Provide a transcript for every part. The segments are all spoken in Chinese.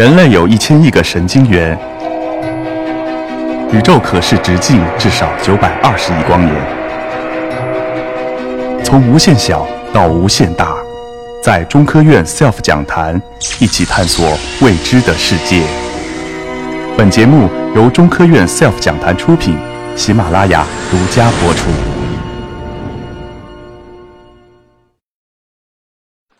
人类有一千亿个神经元，宇宙可视直径至少九百二十亿光年。从无限小到无限大，在中科院 SELF 讲坛一起探索未知的世界。本节目由中科院 SELF 讲坛出品，喜马拉雅独家播出。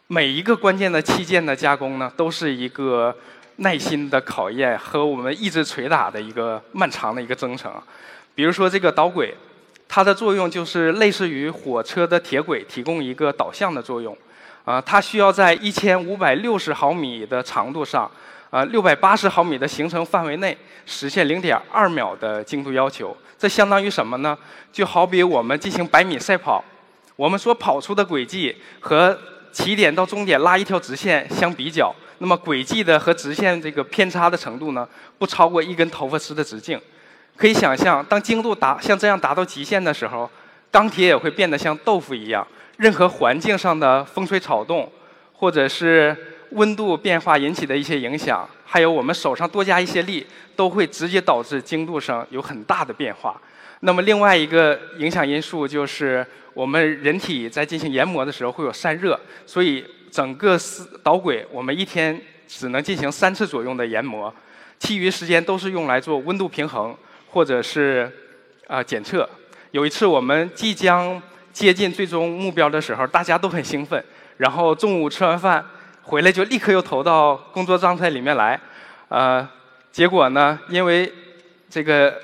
每一个关键的器件的加工呢，都是一个耐心的考验和我们意志捶打的一个漫长的一个征程。比如说这个导轨，它的作用就是类似于火车的铁轨，提供一个导向的作用。啊，它需要在一千五百六十毫米的长度上，呃，六百八十毫米的行程范围内，实现零点二秒的精度要求。这相当于什么呢？就好比我们进行百米赛跑，我们所跑出的轨迹和起点到终点拉一条直线相比较，那么轨迹的和直线这个偏差的程度呢，不超过一根头发丝的直径。可以想象，当精度达像这样达到极限的时候，钢铁也会变得像豆腐一样。任何环境上的风吹草动，或者是温度变化引起的一些影响，还有我们手上多加一些力，都会直接导致精度上有很大的变化。那么另外一个影响因素就是。我们人体在进行研磨的时候会有散热，所以整个丝导轨我们一天只能进行三次左右的研磨，其余时间都是用来做温度平衡或者是啊检测。有一次我们即将接近最终目标的时候，大家都很兴奋，然后中午吃完饭回来就立刻又投到工作状态里面来，呃，结果呢，因为这个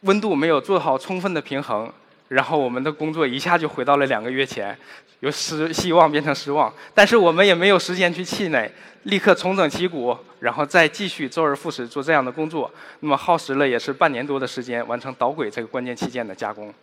温度没有做好充分的平衡。然后我们的工作一下就回到了两个月前，由失希望变成失望。但是我们也没有时间去气馁，立刻重整旗鼓，然后再继续周而复始做这样的工作。那么耗时了也是半年多的时间，完成导轨这个关键器件的加工。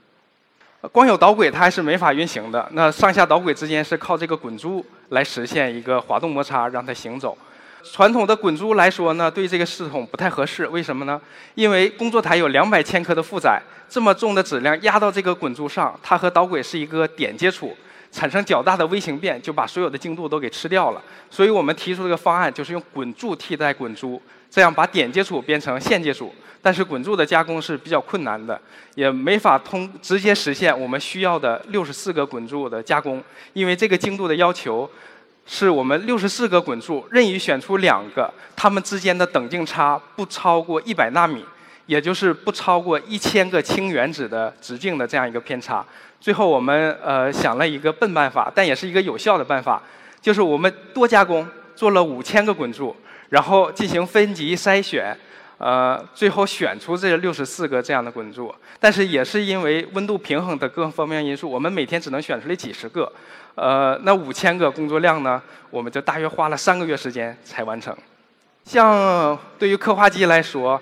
光有导轨它还是没法运行的，那上下导轨之间是靠这个滚珠来实现一个滑动摩擦，让它行走。传统的滚珠来说呢，对这个系统不太合适。为什么呢？因为工作台有两百千克的负载，这么重的质量压到这个滚珠上，它和导轨是一个点接触，产生较大的微型变，就把所有的精度都给吃掉了。所以我们提出这个方案，就是用滚柱替代滚珠，这样把点接触变成线接触。但是滚柱的加工是比较困难的，也没法通直接实现我们需要的六十四个滚柱的加工，因为这个精度的要求。是我们六十四个滚柱任意选出两个，它们之间的等径差不超过一百纳米，也就是不超过一千个氢原子的直径的这样一个偏差。最后我们呃想了一个笨办法，但也是一个有效的办法，就是我们多加工做了五千个滚柱，然后进行分级筛选。呃，最后选出这六十四个这样的滚柱，但是也是因为温度平衡的各方面因素，我们每天只能选出来几十个。呃，那五千个工作量呢，我们就大约花了三个月时间才完成。像对于刻画机来说，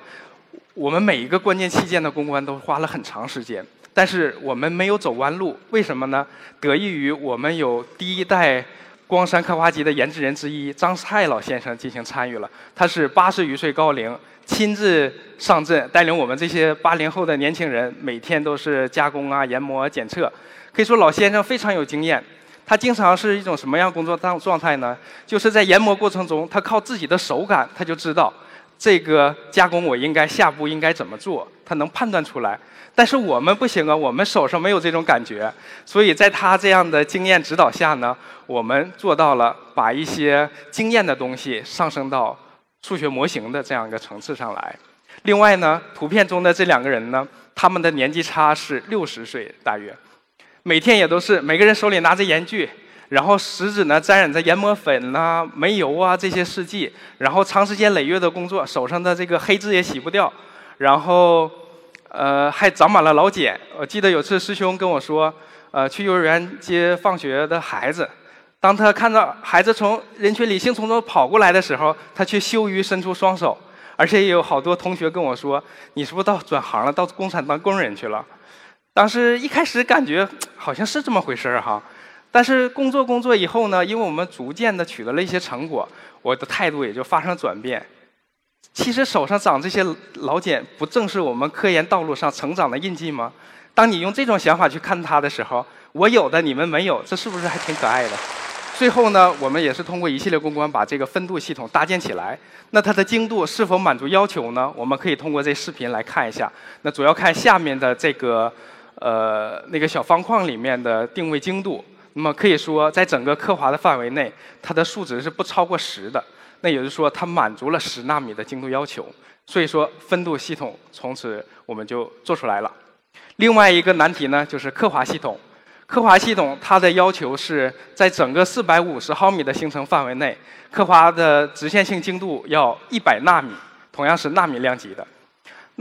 我们每一个关键器件的攻关都花了很长时间，但是我们没有走弯路，为什么呢？得益于我们有第一代。光山刻画机的研制人之一张蔡老先生进行参与了，他是八十余岁高龄，亲自上阵带领我们这些八零后的年轻人，每天都是加工啊、研磨、检测。可以说老先生非常有经验，他经常是一种什么样工作状状态呢？就是在研磨过程中，他靠自己的手感，他就知道这个加工我应该下步应该怎么做，他能判断出来。但是我们不行啊，我们手上没有这种感觉，所以在他这样的经验指导下呢，我们做到了把一些经验的东西上升到数学模型的这样一个层次上来。另外呢，图片中的这两个人呢，他们的年纪差是六十岁大约，每天也都是每个人手里拿着研具，然后食指呢沾染着研磨粉呐、煤油啊这些试剂，然后长时间累月的工作，手上的这个黑痣也洗不掉，然后。呃，还长满了老茧。我记得有次师兄跟我说，呃，去幼儿园接放学的孩子，当他看到孩子从人群里兴冲冲跑过来的时候，他却羞于伸出双手。而且也有好多同学跟我说，你是不是到转行了，到工厂当工人去了？当时一开始感觉好像是这么回事儿哈，但是工作工作以后呢，因为我们逐渐的取得了一些成果，我的态度也就发生转变。其实手上长这些老茧，不正是我们科研道路上成长的印记吗？当你用这种想法去看它的时候，我有的你们没有，这是不是还挺可爱的？最后呢，我们也是通过一系列公关把这个分度系统搭建起来。那它的精度是否满足要求呢？我们可以通过这视频来看一下。那主要看下面的这个呃那个小方框里面的定位精度。那么可以说，在整个刻划的范围内，它的数值是不超过十的。那也就是说，它满足了十纳米的精度要求。所以说，分度系统从此我们就做出来了。另外一个难题呢，就是刻划系统。刻划系统它的要求是在整个四百五十毫米的行程范围内，刻划的直线性精度要一百纳米，同样是纳米量级的。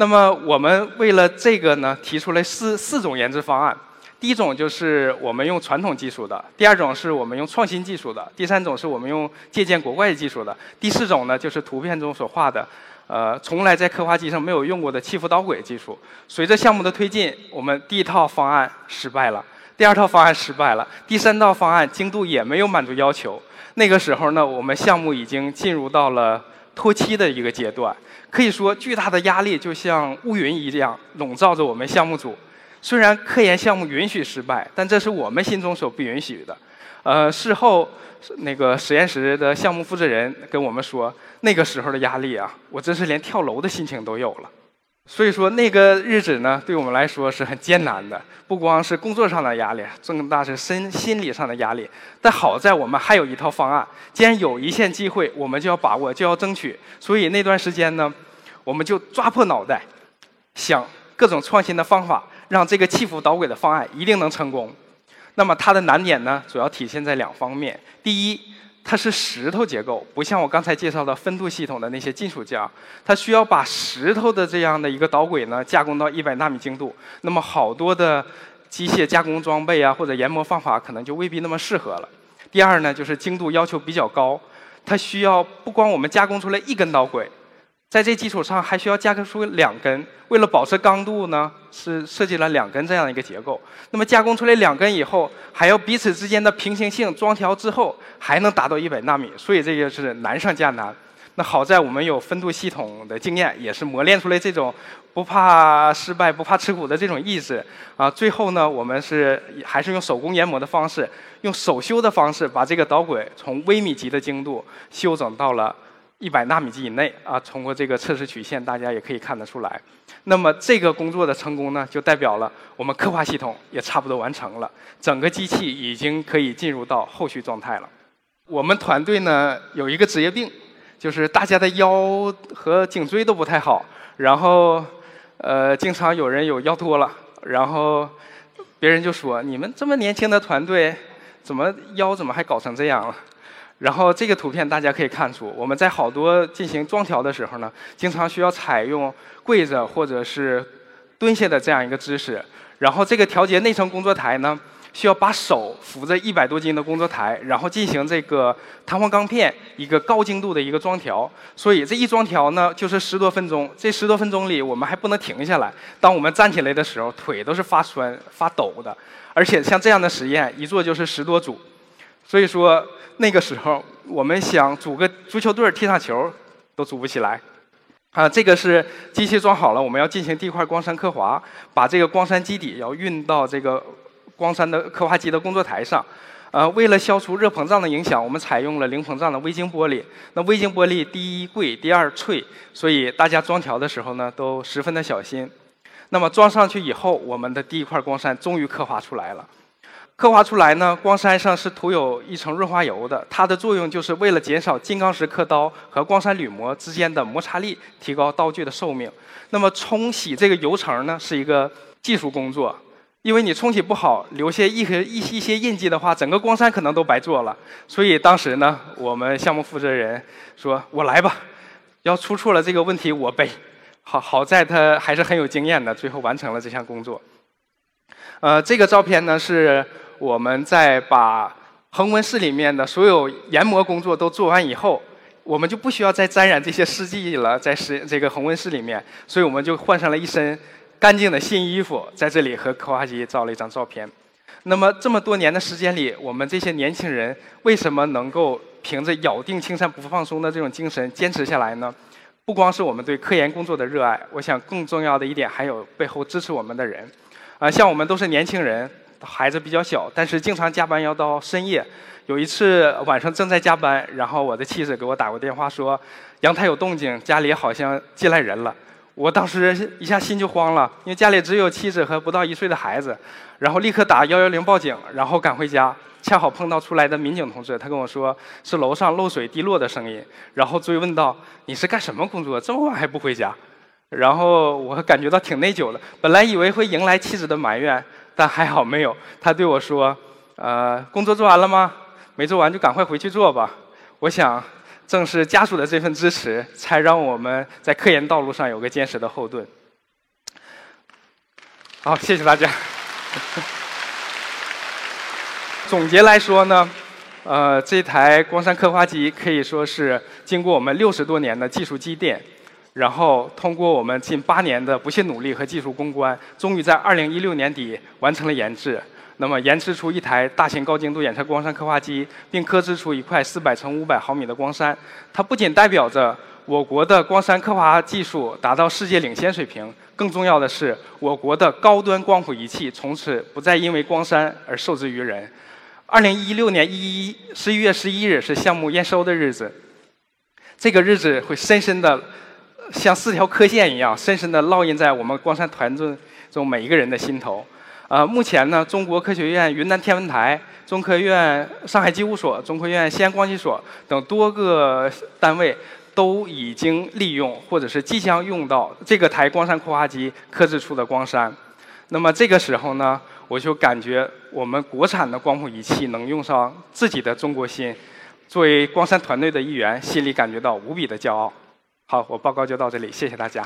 那么我们为了这个呢，提出了四四种研制方案。第一种就是我们用传统技术的，第二种是我们用创新技术的，第三种是我们用借鉴国外技术的，第四种呢就是图片中所画的，呃，从来在刻画机上没有用过的气浮导轨技术。随着项目的推进，我们第一套方案失败了。第二套方案失败了，第三套方案精度也没有满足要求。那个时候呢，我们项目已经进入到了脱期的一个阶段，可以说巨大的压力就像乌云一样笼罩着我们项目组。虽然科研项目允许失败，但这是我们心中所不允许的。呃，事后那个实验室的项目负责人跟我们说，那个时候的压力啊，我真是连跳楼的心情都有了。所以说那个日子呢，对我们来说是很艰难的，不光是工作上的压力，更大是身心理上的压力。但好在我们还有一套方案，既然有一线机会，我们就要把握，就要争取。所以那段时间呢，我们就抓破脑袋，想各种创新的方法，让这个气浮导轨的方案一定能成功。那么它的难点呢，主要体现在两方面：第一，它是石头结构，不像我刚才介绍的分度系统的那些金属件，它需要把石头的这样的一个导轨呢加工到一百纳米精度。那么好多的机械加工装备啊，或者研磨方法可能就未必那么适合了。第二呢，就是精度要求比较高，它需要不光我们加工出来一根导轨。在这基础上还需要加工出两根，为了保持刚度呢，是设计了两根这样一个结构。那么加工出来两根以后，还要彼此之间的平行性装调之后，还能达到一百纳米，所以这个是难上加难。那好在我们有分度系统的经验，也是磨练出来这种不怕失败、不怕吃苦的这种意志啊。最后呢，我们是还是用手工研磨的方式，用手修的方式，把这个导轨从微米级的精度修整到了。一百纳米级以内啊，通过这个测试曲线，大家也可以看得出来。那么这个工作的成功呢，就代表了我们刻画系统也差不多完成了，整个机器已经可以进入到后续状态了。我们团队呢有一个职业病，就是大家的腰和颈椎都不太好，然后呃经常有人有腰脱了，然后别人就说你们这么年轻的团队，怎么腰怎么还搞成这样了？然后这个图片大家可以看出，我们在好多进行装调的时候呢，经常需要采用跪着或者是蹲下的这样一个姿势。然后这个调节内层工作台呢，需要把手扶着一百多斤的工作台，然后进行这个弹簧钢片一个高精度的一个装调。所以这一装调呢，就是十多分钟。这十多分钟里，我们还不能停下来。当我们站起来的时候，腿都是发酸发抖的。而且像这样的实验，一做就是十多组。所以说。那个时候，我们想组个足球队踢场球，都组不起来。啊，这个是机器装好了，我们要进行地块光栅刻划，把这个光栅基底要运到这个光栅的刻画机的工作台上。呃，为了消除热膨胀的影响，我们采用了零膨胀的微晶玻璃。那微晶玻璃第一贵，第二脆，所以大家装条的时候呢，都十分的小心。那么装上去以后，我们的第一块光栅终于刻画出来了。刻画出来呢，光栅上是涂有一层润滑油的，它的作用就是为了减少金刚石刻刀和光栅铝膜之间的摩擦力，提高刀具的寿命。那么冲洗这个油层呢，是一个技术工作，因为你冲洗不好，留下一些一一些印记的话，整个光栅可能都白做了。所以当时呢，我们项目负责人说：“我来吧，要出错了这个问题我背。”好，好在他还是很有经验的，最后完成了这项工作。呃，这个照片呢是。我们在把恒温室里面的所有研磨工作都做完以后，我们就不需要再沾染这些试剂了，在实这个恒温室里面，所以我们就换上了一身干净的新衣服，在这里和刻画机照了一张照片。那么这么多年的时间里，我们这些年轻人为什么能够凭着咬定青山不放松的这种精神坚持下来呢？不光是我们对科研工作的热爱，我想更重要的一点还有背后支持我们的人。啊，像我们都是年轻人。孩子比较小，但是经常加班要到深夜，有一次晚上正在加班，然后我的妻子给我打过电话说，阳台有动静，家里好像进来人了。我当时一下心就慌了，因为家里只有妻子和不到一岁的孩子，然后立刻打幺幺零报警，然后赶回家，恰好碰到出来的民警同志，他跟我说是楼上漏水滴落的声音，然后追问道你是干什么工作，这么晚还不回家？然后我感觉到挺内疚的，本来以为会迎来妻子的埋怨，但还好没有，他对我说，呃，工作做完了吗？没做完就赶快回去做吧。我想，正是家属的这份支持，才让我们在科研道路上有个坚实的后盾。好，谢谢大家。总结来说呢，呃，这台光栅刻画机可以说是经过我们六十多年的技术积淀，然后通过我们近八年的不懈努力和技术攻关，终于在二零一六年底完成了研制。那么研制出一台大型高精度远程光栅刻画机，并刻制出一块四百乘五百毫米的光栅。它不仅代表着我国的光栅刻画技术达到世界领先水平，更重要的是，我国的高端光谱仪器从此不再因为光栅而受制于人。二零一六年一一十一月十一日是项目验收的日子，这个日子会深深的像四条刻线一样，深深的烙印在我们光栅团队中每一个人的心头。呃，目前呢，中国科学院云南天文台、中科院上海机务所、中科院西安光机所等多个单位都已经利用或者是即将用到这个台光栅扩化机刻制出的光栅。那么这个时候呢，我就感觉我们国产的光谱仪器能用上自己的中国心，作为光栅团队的一员，心里感觉到无比的骄傲。好，我报告就到这里，谢谢大家。